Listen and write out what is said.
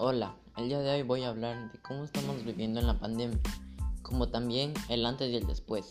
Hola, el día de hoy voy a hablar de cómo estamos viviendo en la pandemia, como también el antes y el después.